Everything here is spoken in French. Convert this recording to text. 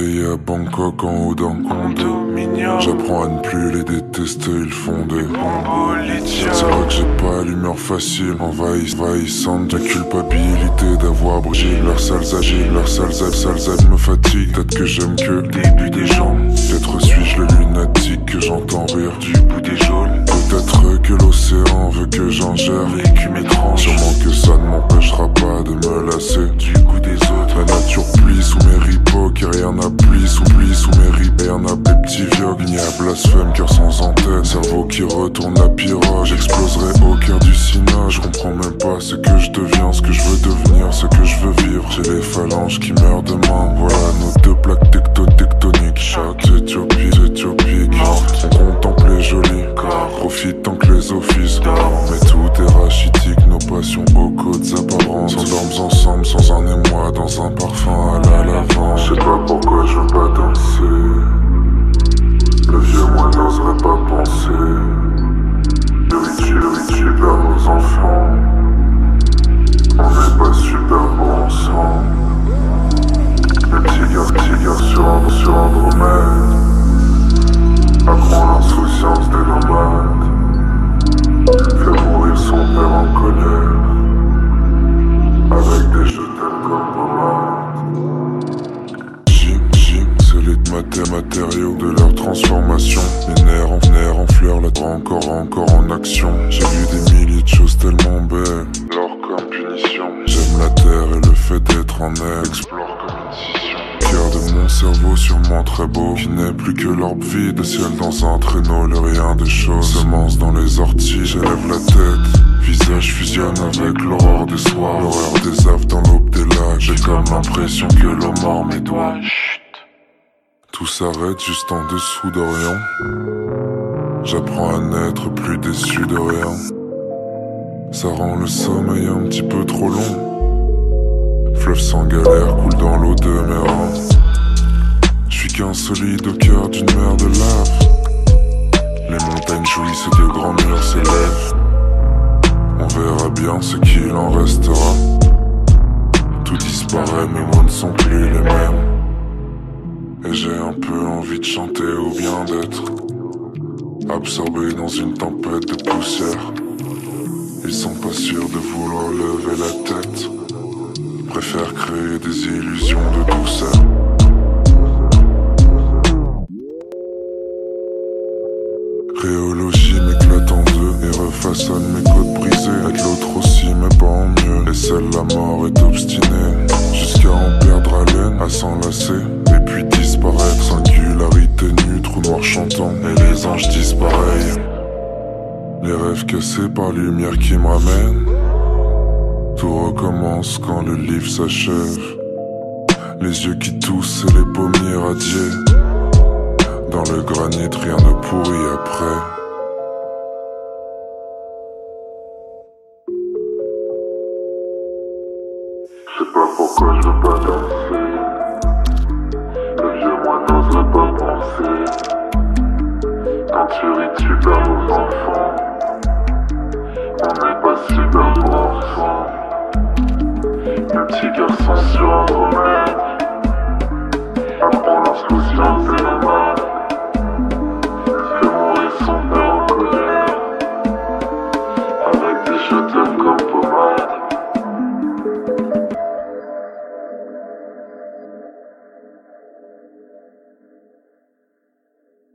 À Bangkok en haut d'un condo. J'apprends à ne plus les détester, ils font des C'est vrai que j'ai pas l'humeur facile. Envahissante, la culpabilité d'avoir brûlé Leurs sales agiles, leurs sales sales me fatiguent. Peut-être que j'aime que le début des gens. Peut-être suis-je le lunatique blasphème, cœur sans antenne Cerveau qui retourne la pirogue J'exploserai au cœur du Sina. Je comprends même pas ce que je deviens Ce que je veux devenir, ce que je veux vivre. J'ai les phalanges qui meurent demain. Voilà nos deux plaques tectoniques. Chaque Éthiopie, Éthiopie On contemple les jolis Profite tant que les offices Mais tout est rachitique, nos passions aux côtes apparentes. S'endorment ensemble sans un émoi Dans un parfum à la lavande. Je sais pas pourquoi je veux pas danser. Le vieux Maté matériaux de leur transformation. Les nerfs en nerfs en fleurs, la encore, encore en action. J'ai vu des milliers de choses tellement belles. L'or comme punition. J'aime la terre et le fait d'être en air Explore comme une scission. De mon cerveau sûrement très beau. Qui n'est plus que l'orbe vide, ciel dans un traîneau, le rien des choses. Semence dans les orties, j'élève la tête. Visage fusionne avec l'aurore des soirs. L'horreur des aves dans l'aube des lacs. J'ai comme l'impression que l'eau mord mes doigts Tout s'arrête juste en dessous d'Orient J'apprends à n'être plus déçu de rien Ça rend le sommeil un petit peu trop long Fleuve sans galère coule dans l'eau de mes reins. J'suis qu'un solide au cœur d'une mer de lave. Les montagnes jouissent de grands murs s'élèvent. On verra bien ce qu'il en restera. Tout disparaît, mes mots ne sont plus les mêmes. Et j'ai un peu envie de chanter ou bien d'être absorbé dans une tempête de poussière. Ils sont pas sûrs de vouloir lever la tête préfère créer des illusions de douceur. Réologie nue, trou noir chantant. Et les anges disparaissent. Les rêves cassés par lumière qui me ramène. Tout recommence quand le livre s'achève. Les yeux qui toussent et les pommiers radiés. Dans le granit, rien ne pourrit après. Je sais pas pourquoi je veux pas danser. Le vieux pas penser tuerie par nos enfants. On est passé par nos enfants. Le petit garçon sur Andromède apprend lorsqu'au silence